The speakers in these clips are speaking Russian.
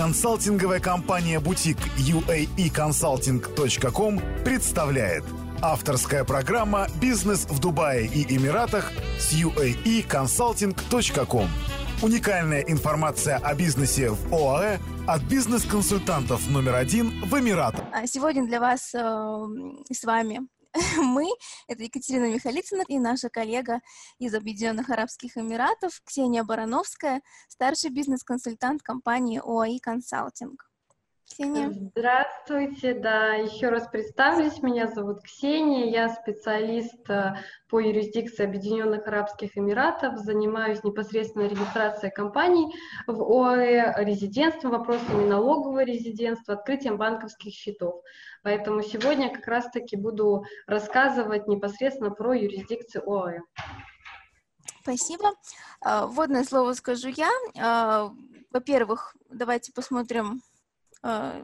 Консалтинговая компания «Бутик» uaeconsulting.com представляет Авторская программа «Бизнес в Дубае и Эмиратах» с uaeconsulting.com Уникальная информация о бизнесе в ОАЭ от бизнес-консультантов номер один в Эмиратах. А сегодня для вас э, с вами мы, это Екатерина Михалицына и наша коллега из Объединенных Арабских Эмиратов Ксения Барановская, старший бизнес-консультант компании ОАИ Консалтинг. Ксения. Здравствуйте, да, еще раз представлюсь, меня зовут Ксения, я специалист э, по юрисдикции Объединенных Арабских Эмиратов, занимаюсь непосредственно регистрацией компаний в ОАЭ, резидентством, вопросами налогового резидентства, открытием банковских счетов. Поэтому сегодня как раз-таки буду рассказывать непосредственно про юрисдикцию ОАЭ. Спасибо. Э, вводное слово скажу я. Э, во-первых, давайте посмотрим Э,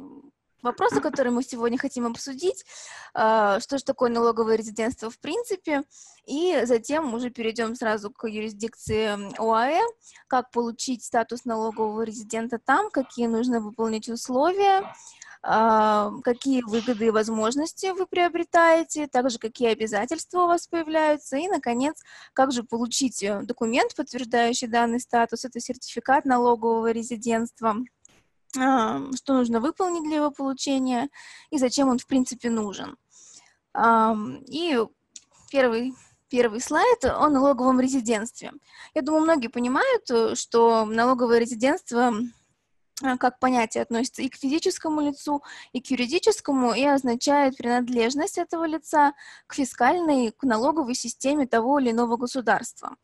вопросы, которые мы сегодня хотим обсудить, э, что же такое налоговое резидентство в принципе, и затем уже перейдем сразу к юрисдикции ОАЭ, как получить статус налогового резидента там, какие нужно выполнить условия, э, какие выгоды и возможности вы приобретаете, также какие обязательства у вас появляются, и, наконец, как же получить документ, подтверждающий данный статус, это сертификат налогового резидентства – что нужно выполнить для его получения и зачем он, в принципе, нужен. И первый, первый слайд о налоговом резидентстве. Я думаю, многие понимают, э, что налоговое резидентство а, как понятие относится и к физическому лицу, и к юридическому, и означает принадлежность этого лица к фискальной, к налоговой системе того или иного государства.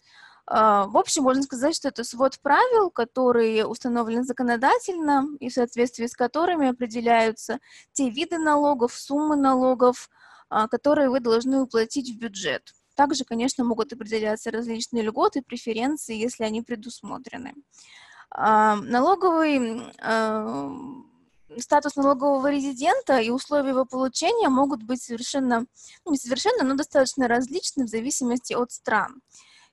А, в общем, можно сказать, что это свод правил, которые установлены законодательно и в соответствии с которыми определяются те виды налогов, суммы налогов, а, которые вы должны уплатить в бюджет. Также, конечно, могут определяться различные льготы, преференции, если они предусмотрены. А, налоговый статус налогового резидента и условия его получения могут быть совершенно, ну, не совершенно, но достаточно различны в зависимости от стран.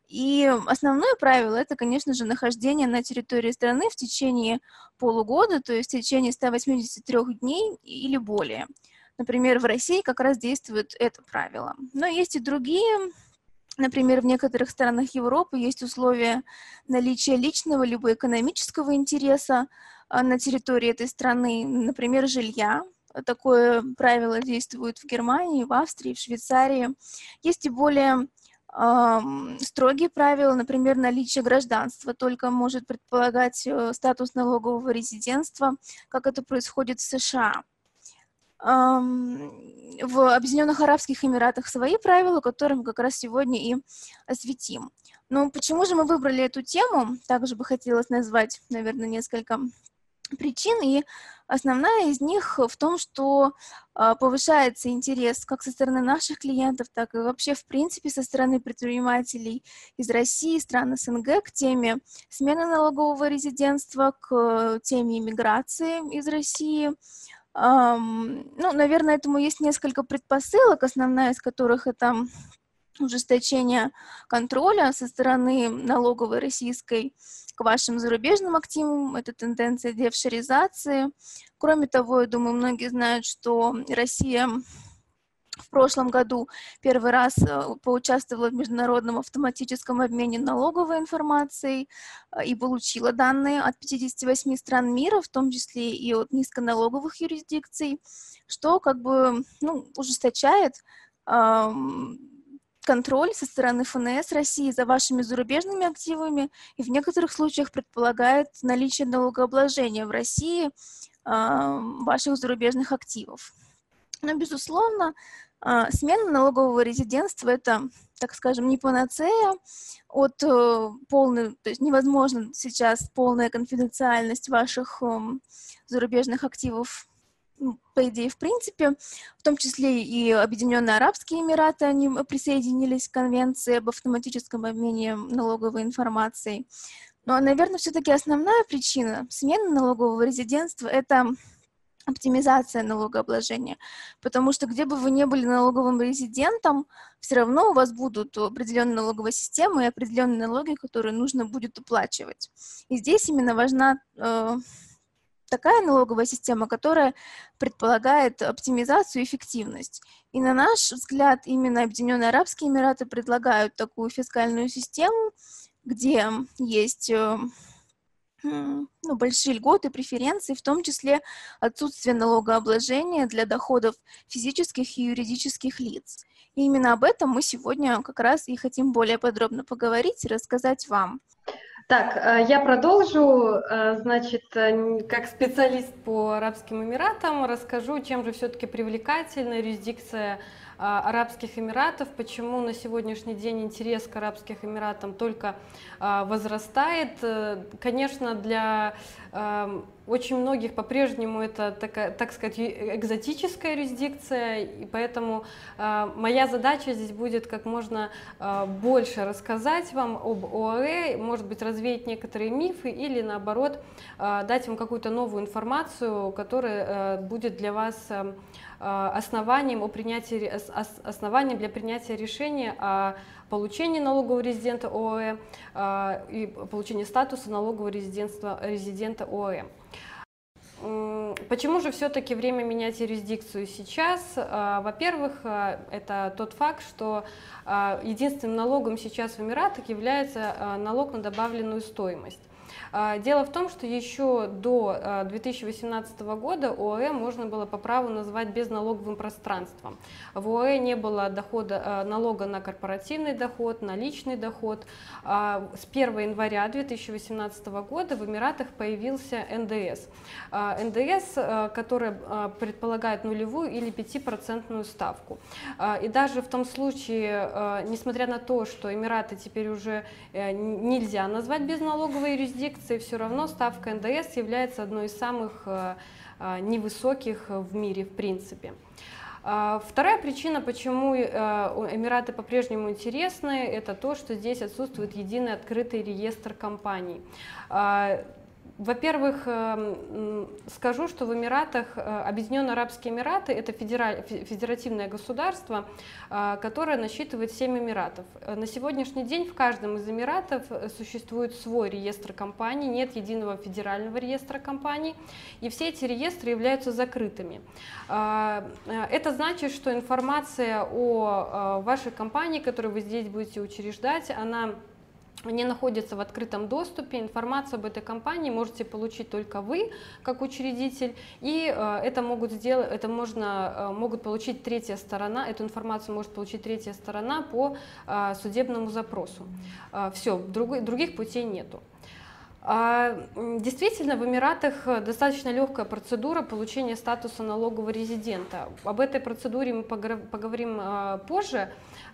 И основное правило – это, конечно же, нахождение на территории страны в течение полугода, то есть в течение 183 дней или более. Например, в России как раз действует это правило. Но есть и другие Например, в некоторых странах Европы есть условия наличия личного либо экономического интереса а, на территории этой страны, например, жилья. Такое правило действует в Германии, в Австрии, в Швейцарии. Есть и более строгие правила, например, наличие гражданства только может предполагать э, статус налогового резидентства, как это происходит в США. В Объединенных Арабских Эмиратах свои правила, которые мы как раз сегодня и осветим. Но почему же мы выбрали эту тему? Также бы хотелось назвать, наверное, несколько причин, и основная из них в том, что э, повышается интерес как со стороны наших клиентов, так и вообще, в принципе, со стороны предпринимателей из России, стран СНГ к теме смены налогового резидентства, к теме иммиграции из России. Ну, наверное, этому есть несколько предпосылок, основная из которых это ужесточение контроля со стороны налоговой российской к вашим зарубежным активам, это тенденция девшеризации. Кроме того, я думаю, многие знают, что Россия в прошлом году первый раз э, поучаствовала в международном автоматическом обмене налоговой информацией э, и получила данные от 58 стран мира, в том числе и от низконалоговых юрисдикций, что как бы ну, ужесточает контроль со стороны ФНС России за вашими зарубежными активами и в некоторых случаях предполагает наличие налогообложения в России э, ваших зарубежных активов. Но, безусловно, э, смена налогового резидентства – это, так скажем, не панацея от э, полной, то есть невозможно сейчас полная конфиденциальность ваших э, зарубежных активов по идее, в принципе, в том числе и Объединенные Арабские Эмираты, они присоединились к конвенции об автоматическом обмене налоговой информацией. Но, наверное, все-таки основная причина смены налогового резидентства – это оптимизация налогообложения, потому что где бы вы ни были налоговым резидентом, все равно у вас будут определенные налоговые системы и определенные налоги, которые нужно будет уплачивать. И здесь именно важна э, такая налоговая система, которая предполагает оптимизацию и эффективность. И на наш взгляд, именно Объединенные Арабские Эмираты предлагают такую фискальную систему, где есть э, ну, большие льготы, преференции, в том числе отсутствие налогообложения для доходов физических и юридических лиц. И именно об этом мы сегодня как раз и хотим более подробно поговорить и рассказать вам. Так, э, я продолжу. Э, значит, э, как специалист по Арабским Эмиратам расскажу, чем же все-таки привлекательна юрисдикция Арабских Эмиратов, почему на сегодняшний день интерес к Арабских Эмиратам только возрастает. Конечно, для очень многих по-прежнему это, такая, так сказать, экзотическая юрисдикция, и поэтому э, моя задача здесь будет как можно э, больше рассказать вам об ОАЭ, может быть, развеять некоторые мифы или, наоборот, э, дать вам какую-то новую информацию, которая э, будет для вас э, основанием, о принятии, основанием для принятия решения о получении налогового резидента ОАЭ э, и получении статуса налогового резидента, резидента ОАЭ. Почему же все-таки время менять юрисдикцию сейчас? А, во-первых, а, это тот факт, что а, единственным налогом сейчас в Эмиратах является налог на добавленную стоимость. А, дело в том, что еще до 2018 а, года ОАЭ можно было по праву назвать безналоговым пространством. В ОАЭ не было дохода, а, налога на корпоративный доход, на личный доход. С 1 января 2018 года в Эмиратах появился НДС. НДС, который предполагает нулевую или 5% ставку. И даже в том случае, несмотря на то, что Эмираты теперь уже э, нельзя назвать безналоговой юрисдикцией, юрисдикции все равно ставка НДС является одной из самых э, э, невысоких в мире в принципе. А, вторая причина, почему э, Эмираты по-прежнему интересны, это то, что здесь отсутствует единый открытый реестр компаний. Во-первых, эм, скажу, что в Эмиратах, э, Объединенные Арабские Эмираты – это федеративное государство, э, которое насчитывает 7 Эмиратов. Э, на сегодняшний день в каждом из Эмиратов существует свой реестр компаний, нет единого федерального реестра компаний, и все эти реестры являются закрытыми. Это значит, что информация о вашей компании, которую вы здесь будете учреждать, она не находятся в открытом доступе. Информацию об этой компании можете получить только вы, как учредитель, и э, это могут сделать, это можно, э, могут получить третья сторона, эту информацию может получить третья сторона по э, судебному запросу. Все, друг, других путей нету. А, действительно, в Эмиратах достаточно легкая процедура получения статуса налогового резидента. Об этой процедуре мы поговорим позже.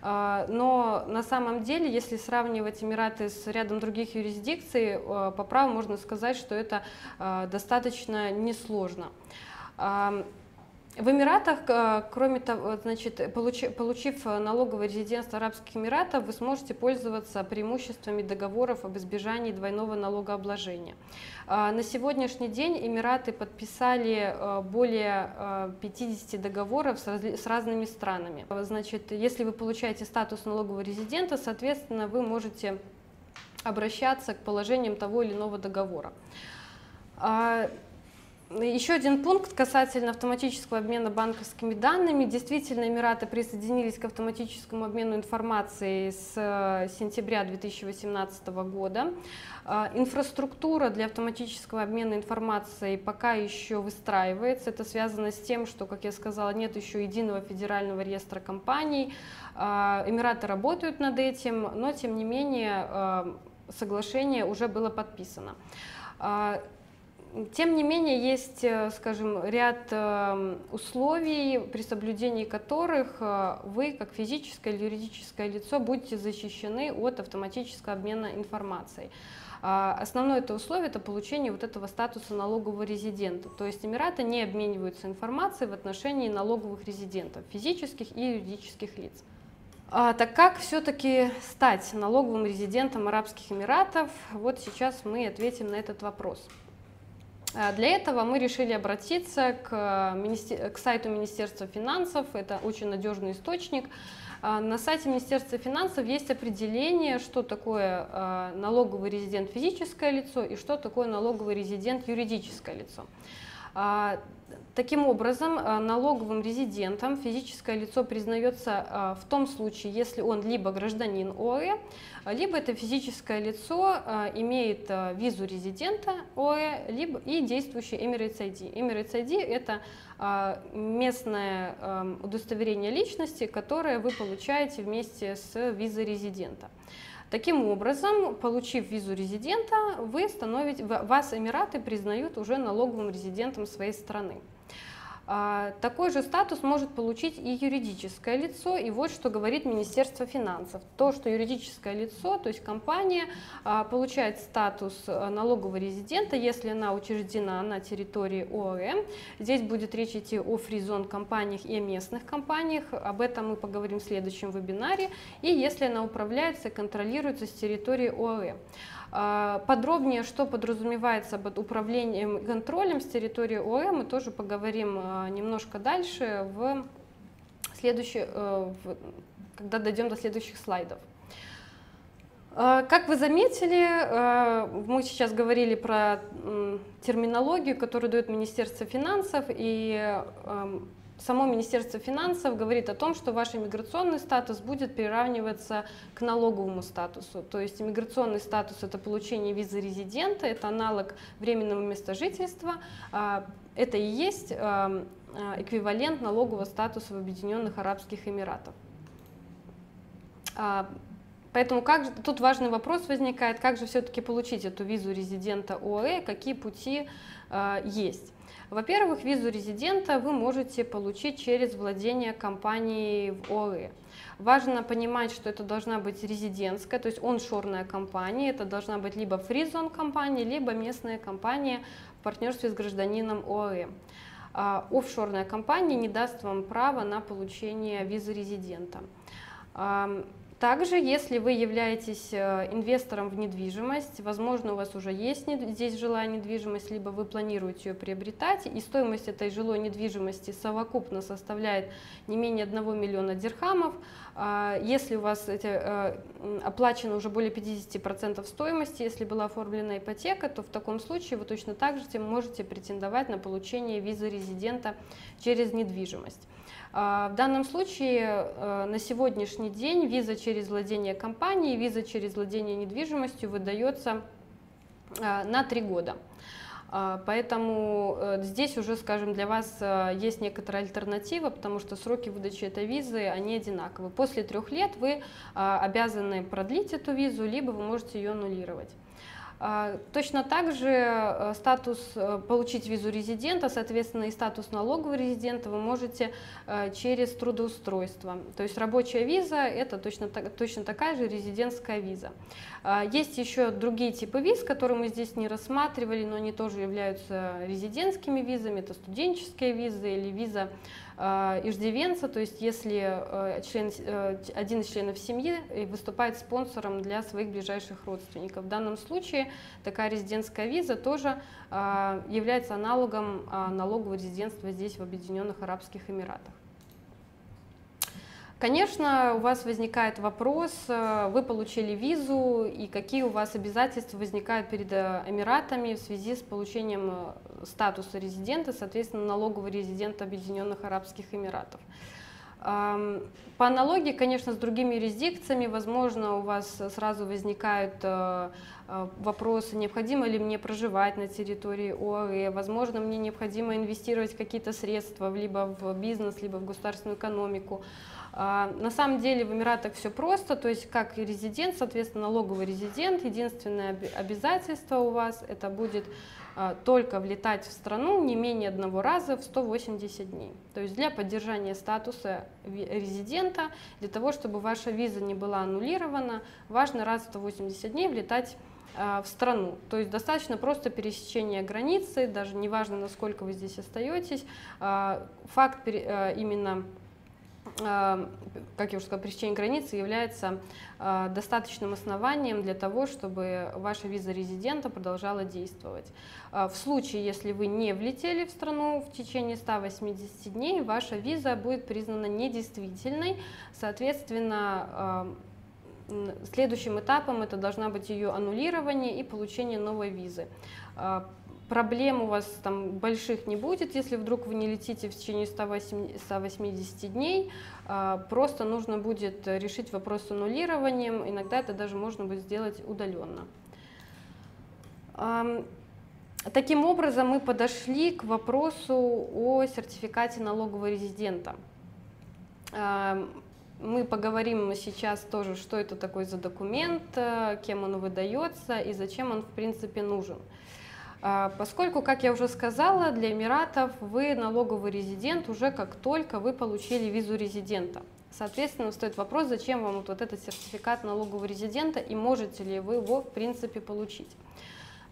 А, но на самом деле, если сравнивать Эмираты с рядом других юрисдикций, а, по праву можно сказать, что это а, достаточно несложно. В Эмиратах, кроме того, значит, получив налоговое резидентство Арабских Эмиратов, вы сможете пользоваться преимуществами договоров об избежании двойного налогообложения. А, на сегодняшний день Эмираты подписали а, более 50 а, договоров с разными странами. Значит, если вы получаете статус налогового резидента, соответственно, вы можете обращаться к положениям того или иного договора. Еще один пункт касательно автоматического обмена банковскими данными. Действительно, Эмираты присоединились к автоматическому обмену информацией с э, сентября 2018 года. Э, инфраструктура для автоматического обмена информацией пока еще выстраивается. Это связано с тем, что, как я сказала, нет еще единого федерального реестра компаний. Э, Эмираты работают над этим, но тем не менее соглашение уже было подписано. Тем не менее, есть, э, скажем, ряд эм, условий, при соблюдении которых э, вы, как физическое или юридическое лицо, будете защищены от автоматического обмена информацией. А, основное это условие – это получение вот этого статуса налогового резидента. То есть Эмираты не обмениваются информацией в отношении налоговых резидентов, физических и юридических лиц. А, так как все-таки стать налоговым резидентом Арабских Эмиратов? Вот сейчас мы ответим на этот вопрос. А, для этого мы решили обратиться к, к сайту Министерства финансов, это очень надежный источник. На сайте Министерства финансов есть определение, что такое налоговый резидент физическое лицо и что такое налоговый резидент юридическое лицо. Таким образом, э, налоговым резидентом физическое лицо признается э, в том случае, если он либо гражданин ОАЭ, либо это физическое лицо имеет визу резидента ОАЭ, либо и действующий Emirates ID. Emirates ID – это местное удостоверение личности, которое вы получаете вместе с визой резидента. Таким образом, получив визу резидента, вы становитесь, вас Эмираты признают уже налоговым резидентом своей страны. А, такой же статус может получить и юридическое лицо, и вот что говорит Министерство финансов. То, что юридическое лицо, то есть компания, а, получает статус а, налогового резидента, если она учреждена на территории ОАЭ. Здесь будет речь идти о фризон компаниях и о местных компаниях, об этом мы поговорим в следующем вебинаре, и если она управляется и контролируется с территории ОАЭ. А, подробнее, что подразумевается под управлением и контролем с территории ОЭ, мы тоже поговорим а, немножко дальше, в следующий, э, когда дойдем до следующих слайдов. А, как вы заметили, мы сейчас говорили про терминологию, которую дает Министерство финансов, и само Министерство финансов говорит о том, что ваш иммиграционный статус будет приравниваться к налоговому статусу. То есть иммиграционный статус – это получение визы резидента, это аналог временного места жительства. А, это и есть а, а, эквивалент налогового статуса в Объединенных Арабских Эмиратах. Поэтому как тут важный вопрос возникает, как же все-таки получить эту визу резидента ОАЭ, какие пути есть. Во-первых, визу резидента вы можете получить через владение компанией в ОАЭ. Важно понимать, что это должна быть резидентская, то есть оншорная компания, это должна быть либо фризон компания, либо местная компания в партнерстве с гражданином ОАЭ. А офшорная компания не даст вам права на получение визы резидента. Также, если вы являетесь э, инвестором в недвижимость, возможно, у вас уже есть здесь жилая недвижимость, либо вы планируете ее приобретать, и стоимость этой жилой недвижимости совокупно составляет не менее 1 миллиона дирхамов. А, если у вас эти, э, оплачено уже более 50% стоимости, если была оформлена ипотека, то в таком случае вы точно так же можете претендовать на получение визы резидента через недвижимость. А, в данном случае э, на сегодняшний день виза через владение компанией, виза через владение недвижимостью выдается э, на три года. А, поэтому э, здесь уже, скажем, для вас есть некоторая альтернатива, потому что сроки выдачи этой визы, они одинаковы. После трех лет вы обязаны продлить эту визу, либо вы можете ее аннулировать. А, точно так же э, статус э, получить визу резидента, соответственно, и статус налогового резидента вы можете э, через трудоустройство. То есть рабочая виза – это точно, точно такая же резидентская виза. А, есть еще другие типы виз, которые мы здесь не рассматривали, но они тоже являются резидентскими визами. Это студенческие визы или виза иждивенца, то есть если э, член, э, один из членов семьи выступает спонсором для своих ближайших родственников. В данном случае такая резидентская виза тоже является аналогом налогового резидентства здесь, в Объединенных Арабских Эмиратах. Конечно, у вас возникает вопрос, э, вы получили визу, и какие у вас обязательства возникают перед э, Эмиратами в связи с получением э, статуса резидента, соответственно, налогового резидента Объединенных Арабских Эмиратов. По аналогии, конечно, с другими юрисдикциями, возможно, у вас сразу возникают вопросы, необходимо ли мне проживать на территории ОАЭ, возможно, мне необходимо инвестировать какие-то средства либо в бизнес, либо в государственную экономику. А, на самом деле в Эмиратах все просто, то есть как и резидент, соответственно, налоговый резидент, единственное обязательство у вас это будет а, только влетать в страну не менее одного раза в 180 дней. То есть для поддержания статуса резидента, для того, чтобы ваша виза не была аннулирована, важно раз в 180 дней влетать а, в страну. То есть достаточно просто пересечения границы, даже неважно, насколько вы здесь остаетесь. Факт именно как я уже сказала, пересечение границы является э, достаточным основанием для того, чтобы ваша виза резидента продолжала действовать. Э, в случае, если вы не влетели в страну в течение 180 дней, ваша виза будет признана недействительной, соответственно, следующим этапом это должна быть ее аннулирование и получение новой визы проблем у вас там больших не будет, если вдруг вы не летите в течение 180 дней. А, просто нужно будет решить вопрос с аннулированием. Иногда это даже можно будет сделать удаленно. Таким образом, мы подошли к вопросу о сертификате налогового резидента. Мы поговорим сейчас тоже, что это такой за документ, э, кем он выдается и зачем он в принципе нужен. А, поскольку, как я уже сказала, для Эмиратов вы налоговый резидент уже как только вы получили визу резидента. Соответственно, стоит вопрос, зачем вам вот, этот сертификат налогового резидента и можете ли вы его в принципе получить.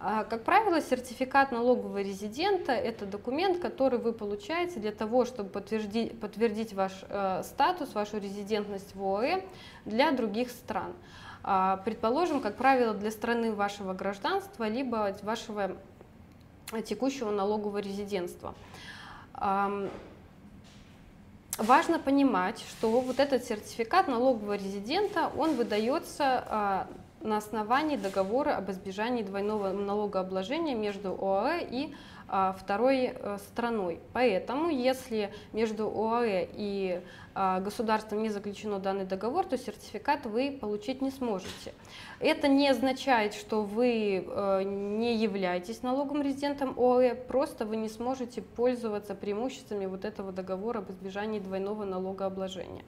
А, как правило, сертификат налогового резидента – это документ, который вы получаете для того, чтобы подтвердить, подтвердить ваш э, статус, вашу резидентность в ОАЭ для других стран. Э, предположим, как правило, для страны вашего гражданства, либо вашего текущего налогового резидентства. Важно понимать, что вот этот сертификат налогового резидента, он выдается а, на основании договора об избежании двойного налогообложения между ОАЭ и второй э, страной. Поэтому, если между ОАЭ и а, государством не заключено данный договор, то сертификат вы получить не сможете. Это не означает, что вы э, не являетесь налоговым резидентом ОАЭ, просто вы не сможете пользоваться преимуществами вот этого договора об избежании двойного налогообложения.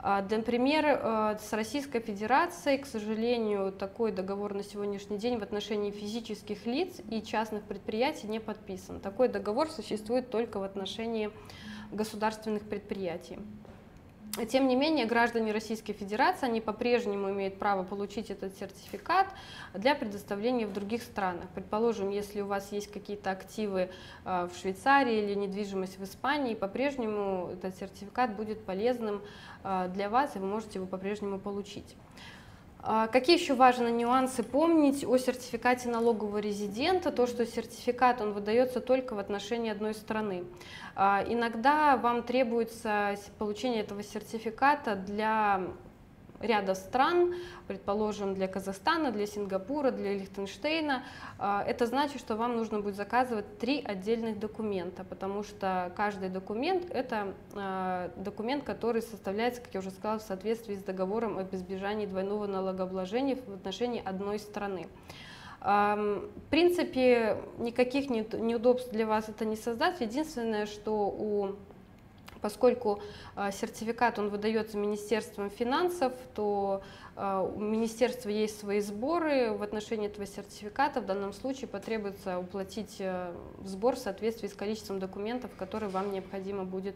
А, например, э, с Российской Федерацией, к сожалению, такой договор на сегодняшний день в отношении физических лиц и частных предприятий не подписан. Такой договор существует только в отношении государственных предприятий. Тем не менее, граждане Российской Федерации, они по-прежнему имеют право получить этот сертификат для предоставления в других странах. Предположим, если у вас есть какие-то активы э, в Швейцарии или недвижимость в Испании, по-прежнему этот сертификат будет полезным э, для вас, и вы можете его по-прежнему получить. А какие еще важные нюансы помнить о сертификате налогового резидента? То, что сертификат он выдается только в отношении одной страны. А, иногда вам требуется получение этого сертификата для ряда стран, предположим, для Казахстана, для Сингапура, для Лихтенштейна. А, это значит, что вам нужно будет заказывать три отдельных документа, потому что каждый документ – это а, документ, который составляется, как я уже сказала, в соответствии с договором об избежании двойного налогообложения в отношении одной страны. В принципе, никаких неудобств для вас это не создаст. Единственное, что у Поскольку э, сертификат он выдается Министерством финансов, то э, у министерства есть свои сборы в отношении этого сертификата. В данном случае потребуется уплатить э, сбор в соответствии с количеством документов, которые вам необходимо будет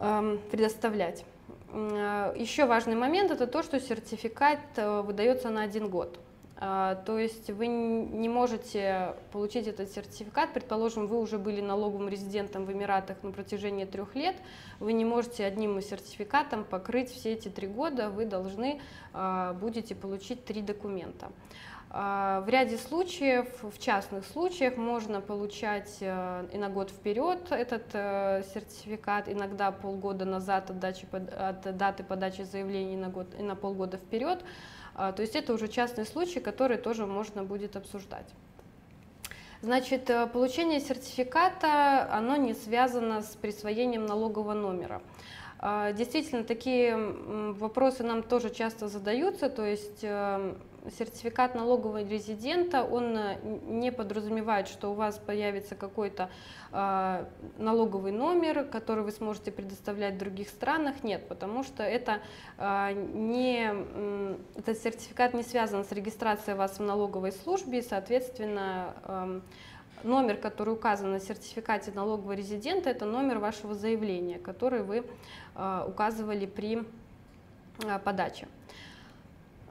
эм, предоставлять. Еще важный момент – это то, что сертификат выдается на один год. А, то есть вы не можете получить этот сертификат, предположим, вы уже были налоговым резидентом в Эмиратах на протяжении трех лет, вы не можете одним сертификатом покрыть все эти три года, вы должны а, будете получить три документа. А, в ряде случаев, в частных случаях, можно получать и на год вперед этот э, сертификат, иногда полгода назад от, даты подачи заявлений и на полгода вперед. А, то есть это уже частный случай, который тоже можно будет обсуждать. Значит, э, получение сертификата, оно не связано с присвоением налогового номера. А, действительно, такие вопросы нам тоже часто задаются, то есть э, сертификат налогового резидента, он э, не подразумевает, что у вас появится какой-то э, налоговый номер, который вы сможете предоставлять в других странах. Нет, потому что это э, не, этот сертификат не связан с регистрацией вас в налоговой службе, соответственно, э, номер, который указан на сертификате налогового резидента, это номер вашего заявления, который вы э, указывали при э, подаче.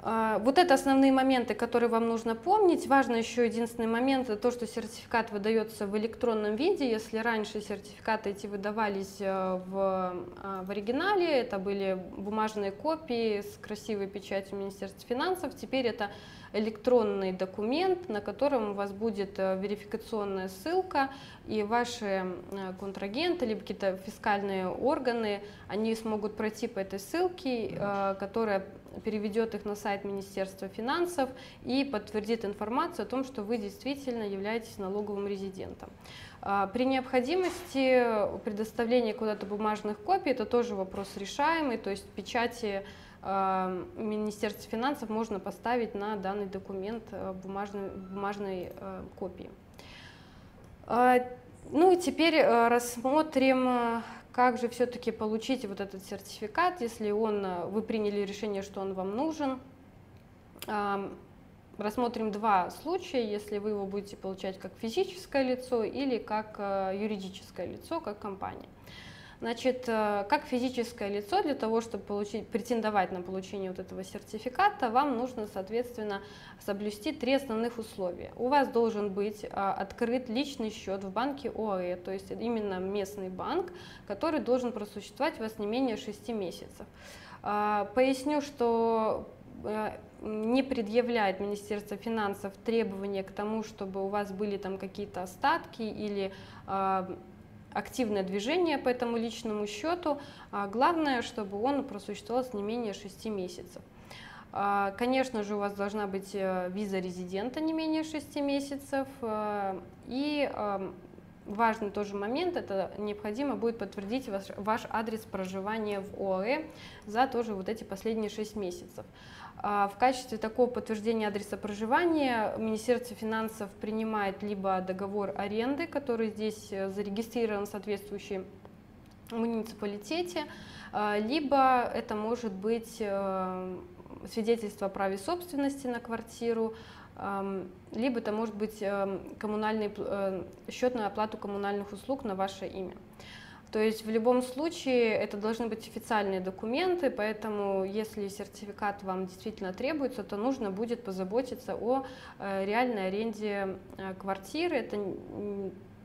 А, вот это основные моменты, которые вам нужно помнить. Важно еще единственный момент, то, что сертификат выдается в электронном виде. Если раньше сертификаты эти выдавались в, а, в оригинале, это были бумажные копии с красивой печатью Министерства финансов, теперь это электронный документ, на котором у вас будет э, верификационная ссылка, и ваши э, контрагенты, либо какие-то фискальные органы, они смогут пройти по этой ссылке, которая переведет их на сайт Министерства финансов и подтвердит информацию о том, что вы действительно являетесь налоговым резидентом. А, при необходимости предоставления куда-то бумажных копий, это тоже вопрос решаемый, то есть печати а, Министерства финансов можно поставить на данный документ а, бумажной, бумажной копии. Ну и теперь рассмотрим как же все-таки получить вот этот сертификат, если он, э, вы приняли решение, что он вам нужен? Рассмотрим два случая, если вы его будете получать как физическое лицо или как э, юридическое лицо, как компания. Значит, э, как физическое лицо, для того, чтобы получить, претендовать на получение вот этого сертификата, вам нужно, соответственно, соблюсти три основных условия. У вас должен быть а, открыт личный счет в банке ОАЭ, то есть именно местный банк, который должен просуществовать у вас не менее 6 месяцев. А, поясню, что э, не предъявляет Министерство финансов требования к тому, чтобы у вас были там какие-то остатки или а, активное движение по этому личному счету. А главное, чтобы он просуществовал не менее 6 месяцев. А, конечно же, у вас должна быть э, виза резидента не менее 6 месяцев. Э, и э, важный тоже момент, это необходимо будет подтвердить ваш, ваш адрес проживания в ОАЭ за тоже вот эти последние 6 месяцев. А, в качестве такого подтверждения адреса проживания Министерство финансов принимает либо договор аренды, который здесь э, зарегистрирован в соответствующем муниципалитете, а, либо это может быть э, свидетельство о праве собственности на квартиру, либо это может быть э, коммунальный, счет на оплату коммунальных услуг на ваше имя. То есть в любом случае это должны быть официальные документы, поэтому если сертификат вам действительно требуется, то нужно будет позаботиться о э, реальной аренде э, квартиры. Это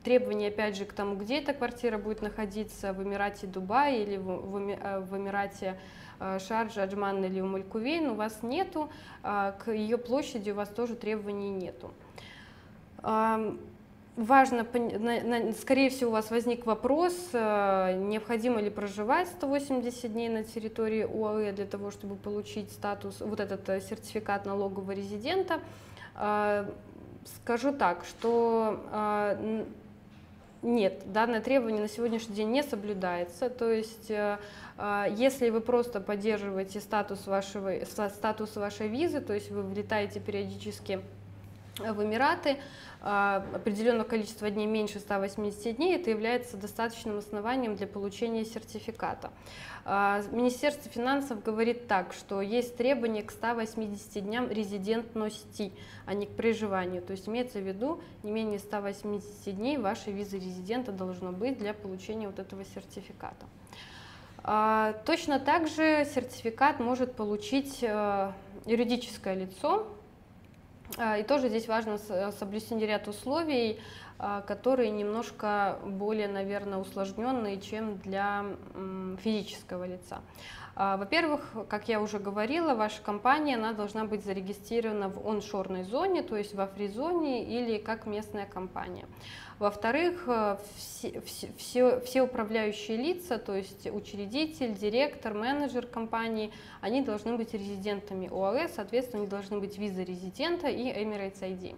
требования, опять же, к тому, где эта квартира будет находиться, в Эмирате Дубай или в, в, э, в Эмирате Шарджа, Аджман или Умалькувейн, у вас нету, к ее площади у вас тоже требований нету важно, скорее всего, у вас возник вопрос, э, необходимо ли проживать 180 дней на территории ОАЭ для того, чтобы получить статус, вот этот э, сертификат налогового резидента. Э, скажу так, что нет, данное требование на сегодняшний день не соблюдается. То есть, если вы просто поддерживаете статус, вашего, статус вашей визы, то есть вы влетаете периодически в Эмираты, а, определенного количества дней меньше 180 дней, это является достаточным основанием для получения сертификата. А, Министерство финансов говорит так, что есть требования к 180 дням резидентности, а не к проживанию. То есть имеется в виду не менее 180 дней вашей визы резидента должно быть для получения вот этого сертификата. А, точно так же сертификат может получить э, юридическое лицо, а, и тоже здесь важно соблюсти ряд условий, а, которые немножко более, наверное, усложненные, чем для физического лица. Во-первых, как я уже говорила, ваша компания она должна быть зарегистрирована в оншорной зоне, то есть в афризоне или как местная компания. Во-вторых, э, все, все, все управляющие лица, то есть учредитель, директор, менеджер компании, они должны быть резидентами ОАЭ, соответственно, они должны быть виза резидента и Emirates ID.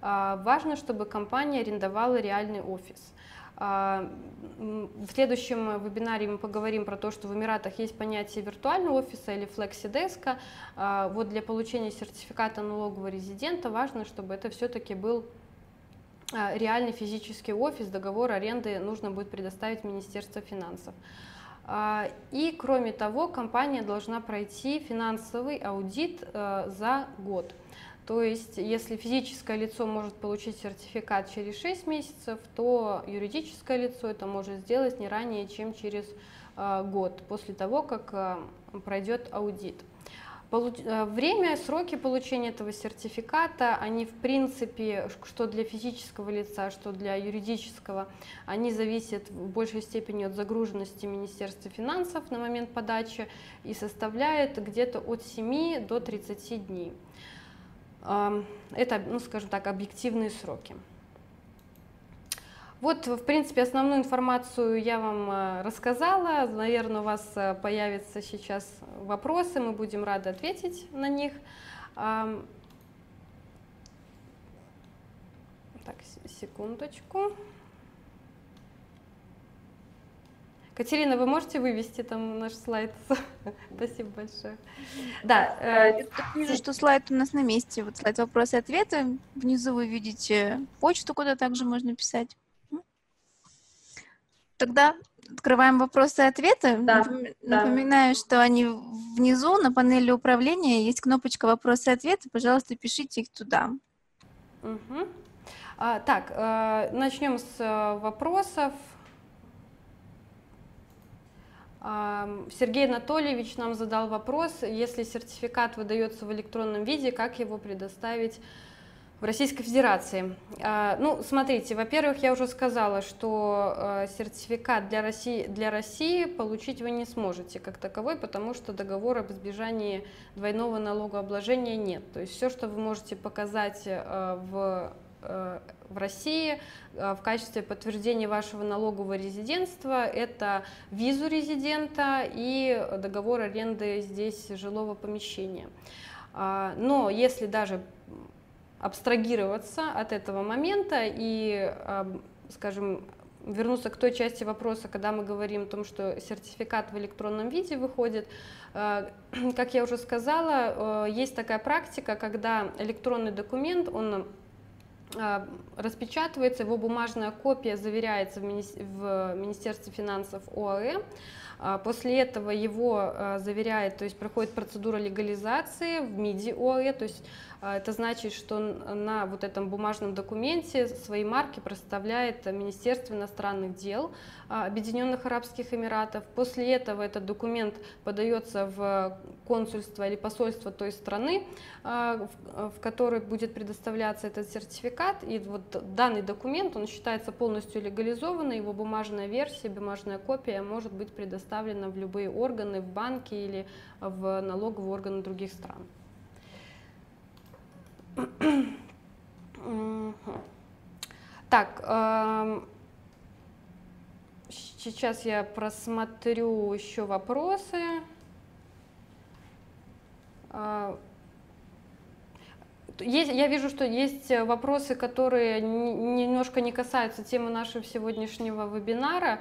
А, важно, чтобы компания арендовала реальный офис. А, в следующем вебинаре мы поговорим про то, что в Эмиратах есть понятие виртуального офиса или флексидеска. А, вот для получения сертификата налогового резидента важно, чтобы это все-таки был реальный физический офис, договор аренды нужно будет предоставить Министерство финансов. И кроме того, компания должна пройти финансовый аудит за год. То есть, если физическое лицо может получить сертификат через 6 месяцев, то юридическое лицо это может сделать не ранее, чем через год, после того, как пройдет аудит. Э, время, сроки получения этого сертификата, они в принципе, что для физического лица, что для юридического, они зависят в большей степени от загруженности Министерства финансов на момент подачи и составляют где-то от 7 до 30 дней. Это, ну, скажем так, объективные сроки. Вот, в принципе, основную информацию я вам э, рассказала. Наверное, у вас э, появятся сейчас вопросы, мы будем рады ответить на них. Так, секундочку. Катерина, вы можете вывести там наш слайд? Спасибо большое. Да, э, вижу, что слайд у нас на месте. Вот слайд вопросы и ответы. Внизу вы видите почту, куда также можно писать. Тогда открываем вопросы и ответы. Да, Напоминаю, да. что они внизу на панели управления есть кнопочка вопросы и ответы. Пожалуйста, пишите их туда. Угу. А, так, э, начнем с э, вопросов. Э, Сергей Анатольевич нам задал вопрос, если сертификат выдается в электронном виде, как его предоставить в Российской Федерации. А, ну, смотрите, во-первых, я уже сказала, что а, сертификат для России, для России получить вы не сможете как таковой, потому что договора об избежании двойного налогообложения нет. То есть все, что вы можете показать а, в в России в качестве подтверждения вашего налогового резидентства это визу резидента и договор аренды здесь жилого помещения. Но если даже абстрагироваться от этого момента и, скажем, вернуться к той части вопроса, когда мы говорим о том, что сертификат в электронном виде выходит. А, как я уже сказала, э, есть такая практика, когда электронный документ, он а, распечатывается, его бумажная копия заверяется в Министерстве финансов ОАЭ, а после этого его заверяет, то есть проходит процедура легализации в МИДИ ОАЭ, то есть это значит, что на вот этом бумажном документе свои марки проставляет Министерство иностранных дел а, Объединенных Арабских Эмиратов. После этого этот документ подается в консульство или посольство той страны, а, в которой будет предоставляться этот сертификат. И вот данный документ, он считается полностью легализованным, его бумажная версия, бумажная копия может быть предоставлена в любые органы, в банки или в налоговые органы других стран. Так, эм, сейчас я просмотрю еще вопросы. Э, есть, я вижу, что есть вопросы, которые немножко не касаются темы нашего сегодняшнего вебинара. А,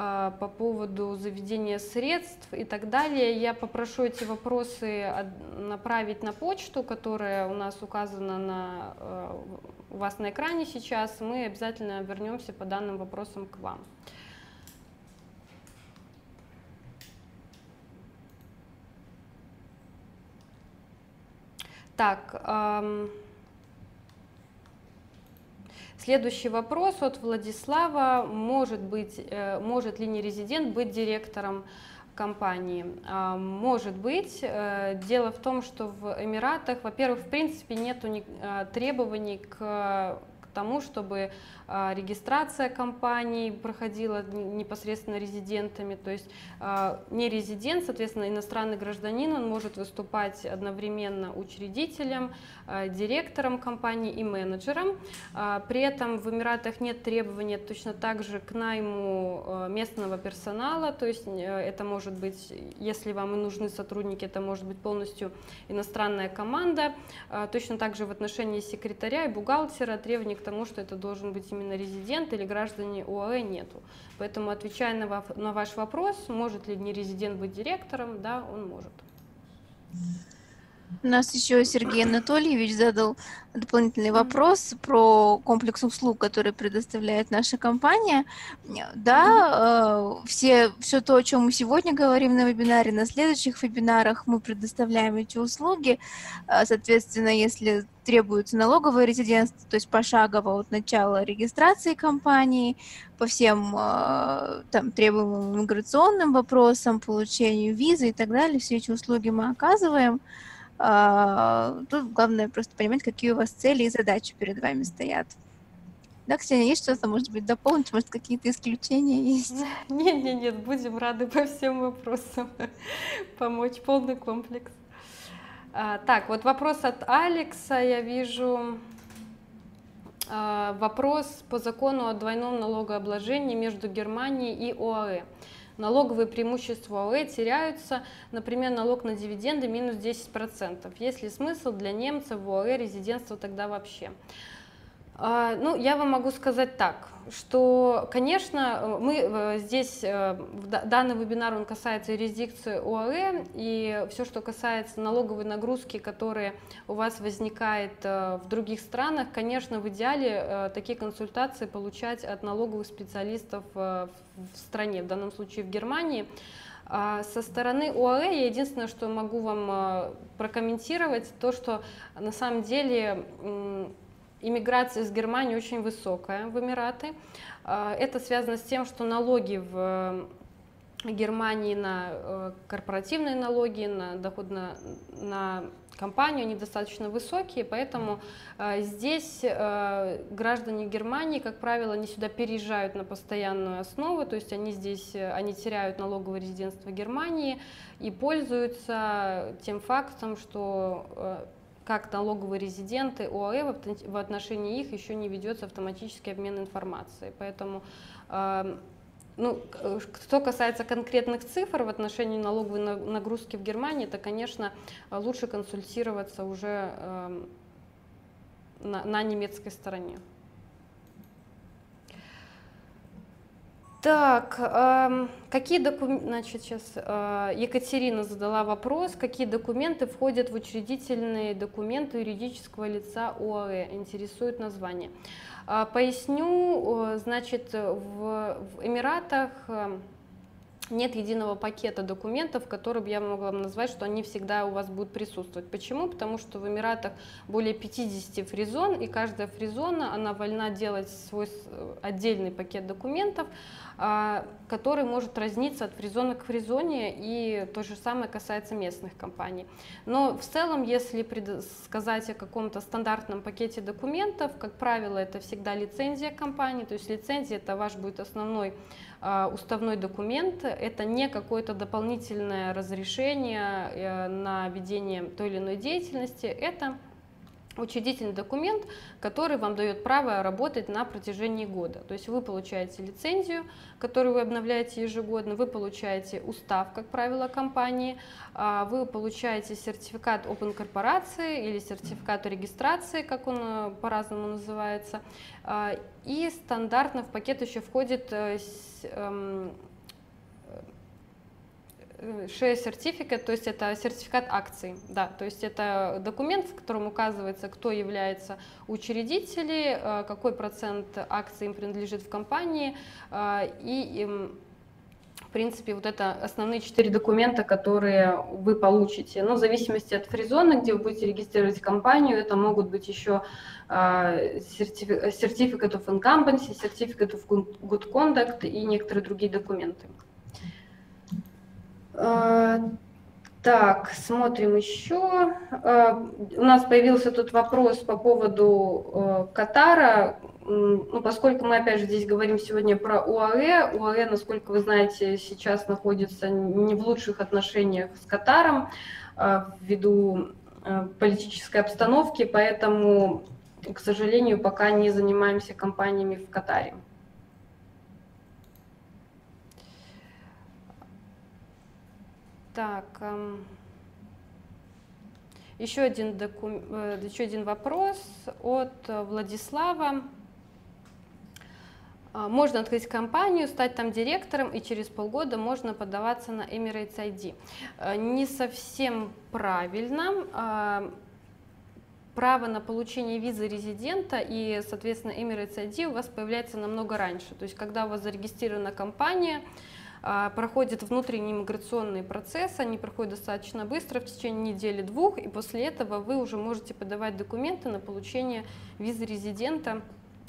по поводу заведения средств и так далее. Я попрошу эти вопросы направить на почту, которая у нас указана на, э, у вас на экране сейчас. Мы обязательно вернемся по данным вопросам к вам. Так, эм, Следующий вопрос от Владислава. Может, быть, э, может ли нерезидент быть директором компании? А, может быть. Э, дело в том, что в Эмиратах, во-первых, в принципе, нет э, требований к тому, чтобы а, регистрация компаний проходила непосредственно резидентами, то есть а, не резидент, соответственно, иностранный гражданин, он может выступать одновременно учредителем, а, директором компании и менеджером. При этом в Эмиратах нет требований точно так же к найму местного персонала, то есть э, это может быть, если вам и нужны сотрудники, это может быть полностью иностранная команда. Точно так же в отношении секретаря и бухгалтера требований к тому, что это должен быть именно резидент или граждане ОАЭ нету. Поэтому, отвечая на, на ваш вопрос, может ли не резидент быть директором, да, он может. У нас еще Сергей Анатольевич задал дополнительный вопрос про комплекс услуг, который предоставляет наша компания. Да, э, все, все то, о чем мы сегодня говорим на вебинаре, на следующих вебинарах мы предоставляем эти услуги. Э, соответственно, если требуется налоговое резидентство, то есть пошагово от начала регистрации компании, по всем э, там, требуемым иммиграционным вопросам, получению визы и так далее, все эти услуги мы оказываем. А, тут главное просто понимать, какие у вас цели и задачи перед вами стоят. Да, Ксения, есть что-то, может быть, дополнить? Может, какие-то исключения есть? Нет, нет, нет, будем рады по всем вопросам помочь, полный комплекс. А, так, вот вопрос от Алекса, я вижу. А, вопрос по закону о двойном налогообложении между Германией и ОАЭ налоговые преимущества ОЭ теряются, например, налог на дивиденды минус 10%. Есть ли смысл для немцев в ОЭ резидентство тогда вообще? А, ну, я вам могу сказать так, что, конечно, мы э, здесь, э, данный вебинар, он касается юрисдикции ОАЭ, и все, что касается налоговой нагрузки, которые у вас возникает э, в других странах, конечно, в идеале такие консультации получать от налоговых специалистов в стране, в данном случае в Германии. А со стороны ОАЭ я единственное, что могу вам прокомментировать, то, что на самом деле иммиграция из Германии очень высокая в Эмираты. А, это связано с тем, что налоги в Германии на э, корпоративные налоги, на доход на, на компанию, они достаточно высокие, поэтому э, здесь э, граждане Германии, как правило, они сюда переезжают на постоянную основу, то есть они здесь, они теряют налоговое резидентство Германии и пользуются тем фактом, что как налоговые резиденты ОАЭ, в отношении их еще не ведется автоматический обмен информацией. Поэтому эм, ну, что касается конкретных цифр в отношении налоговой нагрузки в Германии, то, конечно, лучше консультироваться уже эм, на, на немецкой стороне. Так, э, какие документы, значит, сейчас э, Екатерина задала вопрос, какие документы входят в учредительные документы юридического лица ОАЭ, интересует название. Э, поясню, значит, в, в Эмиратах э, нет единого пакета документов, которые бы я могла назвать, что они всегда у вас будут присутствовать. Почему? Потому что в Эмиратах более 50 фризон, и каждая фризона, она вольна делать свой отдельный пакет документов, который может разниться от фризона к фризоне, и то же самое касается местных компаний. Но в целом, если сказать о каком-то стандартном пакете документов, как правило, это всегда лицензия компании, то есть лицензия это ваш будет основной а, уставной документ, это не какое-то дополнительное разрешение э, на ведение той или иной деятельности, это учредительный документ, который вам дает право работать на протяжении года. То есть вы получаете лицензию, которую вы обновляете ежегодно, вы получаете устав, как правило, компании, а, вы получаете сертификат Open корпорации или сертификат регистрации, как он э, по-разному называется, а, и стандартно в пакет еще входит э, Share Certificate, то есть это сертификат акций, да, то есть это документ, в котором указывается, кто является учредителем, э, какой процент акций им принадлежит в компании, э, и в принципе, вот это основные четыре документа, которые вы получите. Но в зависимости от фризона, где вы будете регистрировать компанию, это могут быть еще Certificate of Incumbency, Certificate of Good Conduct и некоторые другие документы. А, так, смотрим еще. А, у нас появился тут вопрос по поводу а, Катара. Ну, поскольку мы, опять же, здесь говорим сегодня про УАЭ, УАЭ, насколько вы знаете, сейчас находится не в лучших отношениях с Катаром ввиду политической обстановки, поэтому, к сожалению, пока не занимаемся компаниями в Катаре. Так, эм, еще один, докум... Э, еще один вопрос от Владислава. А, можно открыть компанию, стать там директором, и через полгода можно подаваться на Emirates ID. А, не совсем правильно. А, право на получение визы резидента и, соответственно, Emirates ID у вас появляется намного раньше. То есть, когда у вас зарегистрирована компания, проходит внутренний миграционный процесс, они проходят достаточно быстро, в течение недели-двух, и после этого вы уже можете подавать документы на получение визы резидента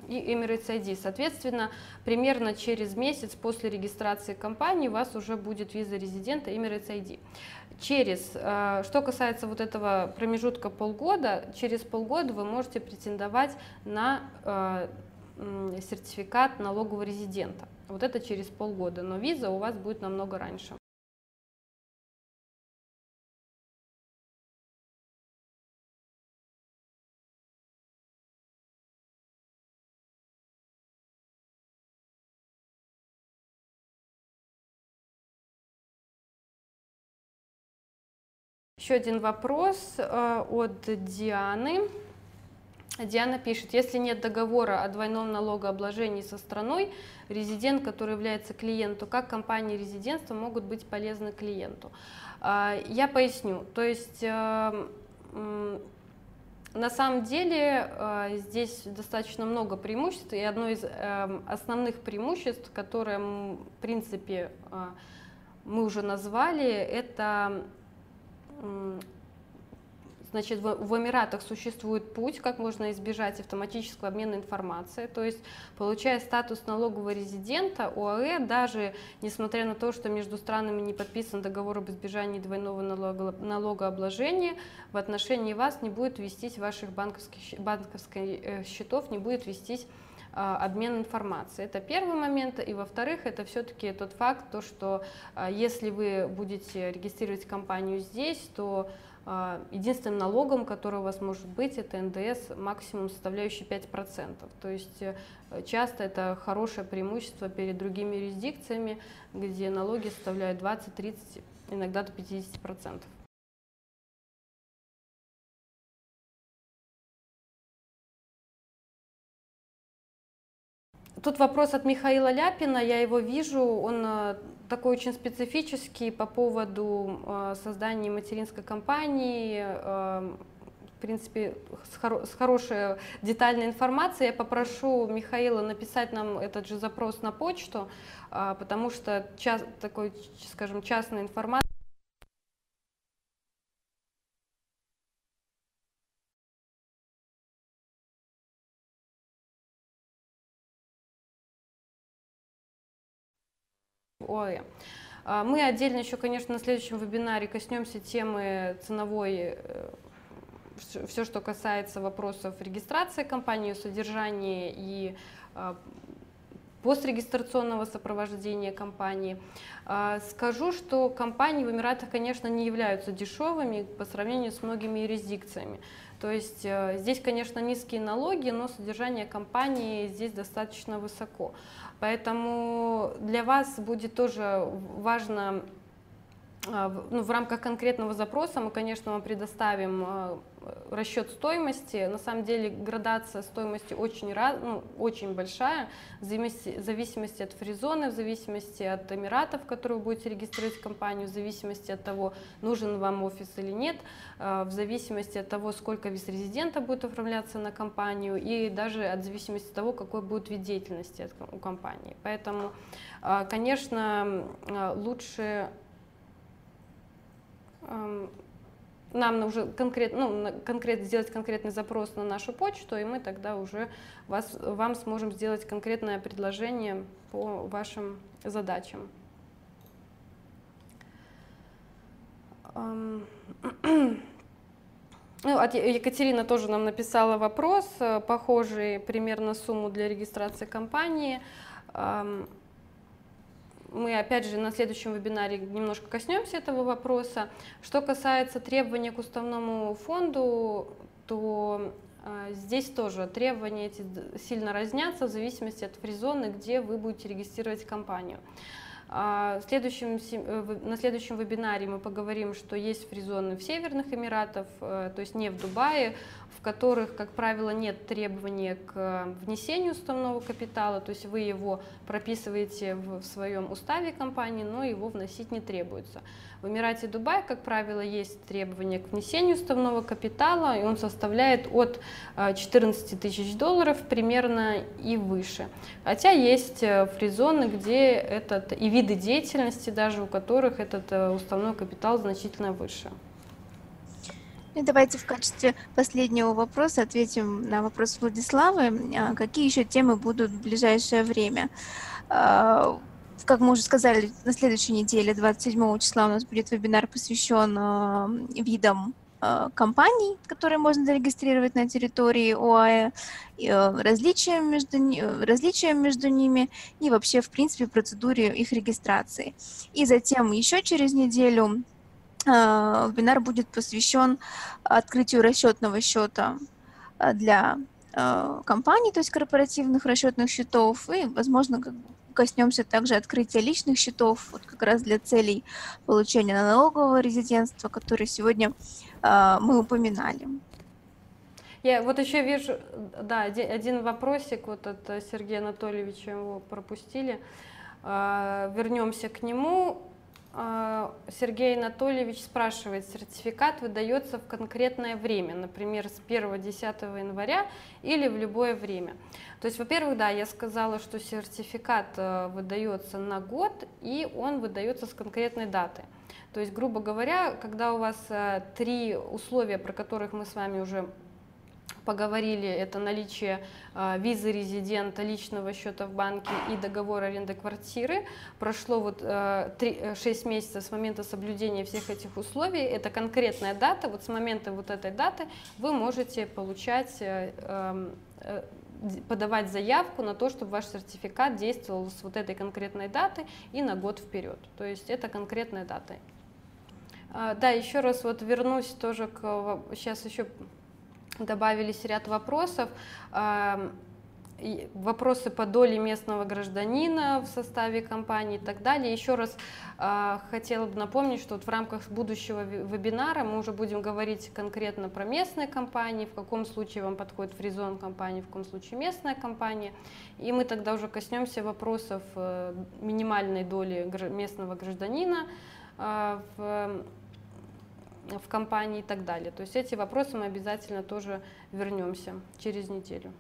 и Emirates ID. Соответственно, примерно через месяц после регистрации компании у вас уже будет виза резидента Emirates ID. Через, э, что касается вот этого промежутка полгода, через полгода вы можете претендовать на э, сертификат налогового резидента. Вот это через полгода, но виза у вас будет намного раньше. Еще один вопрос э, от Дианы. Диана пишет, если нет договора о двойном налогообложении со страной, резидент, который является клиентом, как компании резидентства могут быть полезны клиенту? А, я поясню. То есть э, на самом деле э, здесь достаточно много преимуществ, и одно из основных преимуществ, которое, в принципе, мы уже назвали, это Значит, в, в Эмиратах существует путь, как можно избежать автоматического обмена информацией. То есть, получая статус налогового резидента, ОАЭ, даже несмотря на то, что между странами не подписан договор об избежании двойного налога, налогообложения, в отношении вас не будет вестись ваших банковских, банковских э, счетов, не будет вестись а, обмен информацией. Это первый момент. И во-вторых, это все-таки тот факт, то, что а, если вы будете регистрировать компанию здесь, то единственным налогом, который у вас может быть, это НДС максимум составляющий 5%. То есть э, часто это хорошее преимущество перед другими юрисдикциями, где налоги составляют 20, 30, иногда до 50%. Тут вопрос от Михаила Ляпина, я его вижу, он э, такой очень специфический по поводу э, создания материнской компании, э, в принципе, с, хоро с хорошей детальной информацией. Я попрошу Михаила написать нам этот же запрос на почту, потому что час, такой, скажем, частная информация ОАЭ. Мы отдельно еще, конечно, на следующем вебинаре коснемся темы ценовой, э, все, что касается вопросов регистрации компании, содержания и а, пострегистрационного сопровождения компании. А, скажу, что компании в Эмиратах, конечно, не являются дешевыми по сравнению с многими юрисдикциями. То есть э, здесь, конечно, низкие налоги, но содержание компании здесь достаточно высоко. Поэтому для вас будет тоже важно ну, в рамках конкретного запроса мы, конечно, вам предоставим а, расчет стоимости. На самом деле градация стоимости очень, ну, очень большая, в зависимости от фризоны, в зависимости от Эмиратов, в которые вы будете регистрировать компанию, в зависимости от того, нужен вам офис или нет, а, в зависимости от того, сколько виз резидента будет оформляться на компанию и даже от зависимости от того, какой будет вид деятельности у компании. Поэтому, конечно, лучше нам нужно конкретно, ну, конкретно сделать конкретный запрос на нашу почту, и мы тогда уже вас, вам сможем сделать конкретное предложение по вашим задачам. Ну, Екатерина тоже нам написала вопрос, э, похожий примерно сумму для регистрации компании мы опять же на следующем вебинаре немножко коснемся этого вопроса. Что касается требований к уставному фонду, то э, здесь тоже требования эти сильно разнятся в зависимости от фризоны, где вы будете регистрировать компанию. А, следующем, э, на следующем вебинаре мы поговорим, что есть фризоны в Северных Эмиратах, э, то есть не в Дубае, в которых, как правило, нет требования к внесению уставного капитала, то есть вы его прописываете в своем уставе компании, но его вносить не требуется. В Эмирате Дубай, как правило, есть требования к внесению уставного капитала, и он составляет от 14 тысяч долларов примерно и выше. Хотя есть э, фризоны, где этот, и виды деятельности даже, у которых этот э, уставной капитал значительно выше. И давайте в качестве последнего вопроса ответим на вопрос Владиславы. А какие еще темы будут в ближайшее время? А, как мы уже сказали, на следующей неделе, 27 числа, у нас будет вебинар, посвящен а, видам компаний, которые можно зарегистрировать на территории ОАЭ, различиям между, различиям между ними и вообще, в принципе, процедуре их регистрации. И затем еще через неделю вебинар будет посвящен открытию расчетного счета э, для э, компаний, то есть корпоративных расчетных счетов, и, возможно, коснемся также открытия личных счетов, вот как раз для целей получения налогового резидентства, которые сегодня мы упоминали. Я вот еще вижу, да, один вопросик вот от Сергея Анатольевича, его пропустили. Вернемся к нему. А, Сергей Анатольевич спрашивает, сертификат выдается в конкретное время, например, с 1-10 января или в любое время. То есть, во-первых, да, я сказала, что сертификат э, выдается на год, и он выдается с конкретной даты. То есть, грубо говоря, когда у вас э, три условия, про которых мы с вами уже поговорили, это наличие э, визы резидента, личного счета в банке и договор аренды квартиры. Прошло вот э, 3, 6 э, месяцев с момента соблюдения всех этих условий. Это конкретная дата. Вот с момента вот этой даты вы можете получать э, эм, э, подавать заявку на то, чтобы ваш сертификат действовал с вот этой конкретной даты и на год вперед. То есть это конкретная дата. А, да, еще раз вот вернусь тоже к... Сейчас еще добавились ряд вопросов. Вопросы по доле местного гражданина в составе компании и так далее. Еще раз э, хотела бы напомнить, что вот в рамках будущего вебинара мы уже будем говорить конкретно про местные компании, в каком случае вам подходит фризон компании, в каком случае местная компания. И мы тогда уже коснемся вопросов э, минимальной доли местного гражданина э, в в компании и так далее. То есть эти вопросы мы обязательно тоже вернемся через неделю.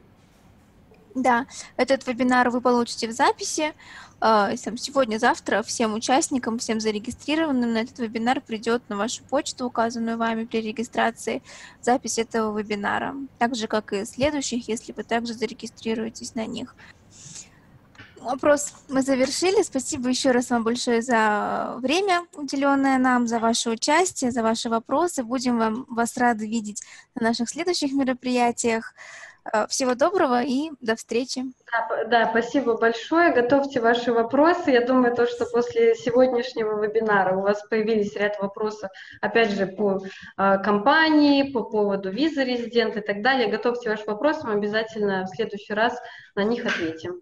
Да, этот вебинар вы получите в записи. Э, Сегодня-завтра всем участникам, всем зарегистрированным на этот вебинар придет на вашу почту, указанную вами при регистрации, запись этого вебинара. Так же, как и следующих, если вы также зарегистрируетесь на них. Вопрос мы завершили. Спасибо еще раз вам большое за время, уделенное нам, за ваше участие, за ваши вопросы. Будем вам, вас рады видеть на наших следующих мероприятиях. Э, всего доброго и до встречи. Да, да, спасибо большое. Готовьте ваши вопросы. Я думаю, то, что после сегодняшнего вебинара у вас появились ряд вопросов, опять же, по э, компании, по поводу визы резидента и так далее. Готовьте ваши вопросы, мы обязательно в следующий раз на них ответим.